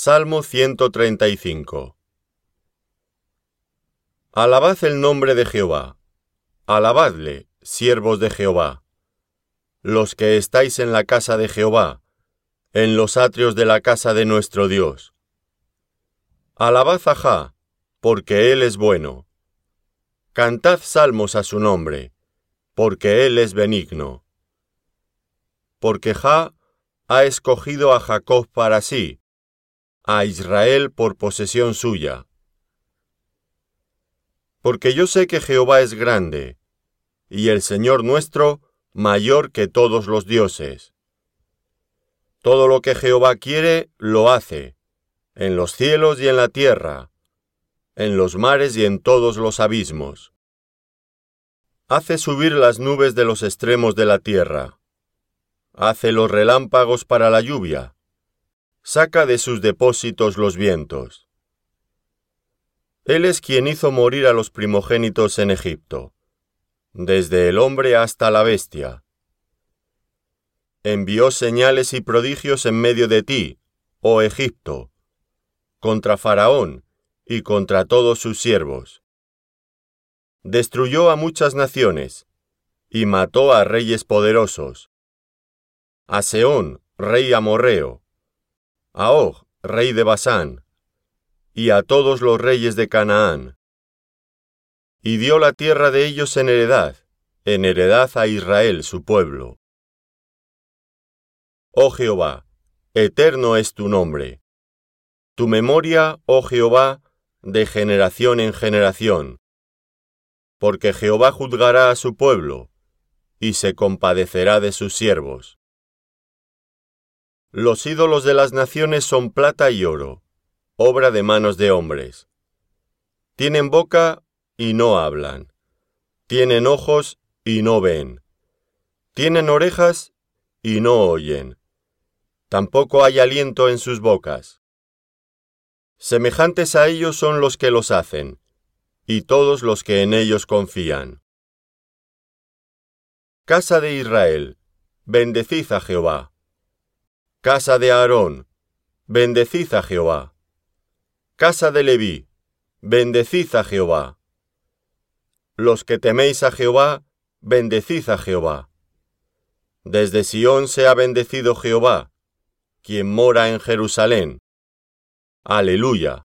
Salmo 135 Alabad el nombre de Jehová. Alabadle, siervos de Jehová. Los que estáis en la casa de Jehová, en los atrios de la casa de nuestro Dios. Alabad a Jah, porque Él es bueno. Cantad salmos a su nombre, porque Él es benigno. Porque Jah ha escogido a Jacob para sí, a Israel por posesión suya. Porque yo sé que Jehová es grande, y el Señor nuestro mayor que todos los dioses. Todo lo que Jehová quiere, lo hace, en los cielos y en la tierra, en los mares y en todos los abismos. Hace subir las nubes de los extremos de la tierra. Hace los relámpagos para la lluvia. Saca de sus depósitos los vientos. Él es quien hizo morir a los primogénitos en Egipto, desde el hombre hasta la bestia. Envió señales y prodigios en medio de ti, oh Egipto, contra Faraón y contra todos sus siervos. Destruyó a muchas naciones, y mató a reyes poderosos. A Seón, rey amorreo, a rey de Basán, y a todos los reyes de Canaán. Y dio la tierra de ellos en heredad, en heredad a Israel su pueblo. Oh Jehová, eterno es tu nombre. Tu memoria, oh Jehová, de generación en generación. Porque Jehová juzgará a su pueblo, y se compadecerá de sus siervos. Los ídolos de las naciones son plata y oro, obra de manos de hombres. Tienen boca y no hablan. Tienen ojos y no ven. Tienen orejas y no oyen. Tampoco hay aliento en sus bocas. Semejantes a ellos son los que los hacen, y todos los que en ellos confían. Casa de Israel, bendecid a Jehová. Casa de Aarón, bendecid a Jehová. Casa de Leví, bendecid a Jehová. Los que teméis a Jehová, bendecid a Jehová. Desde Sión sea bendecido Jehová, quien mora en Jerusalén. Aleluya.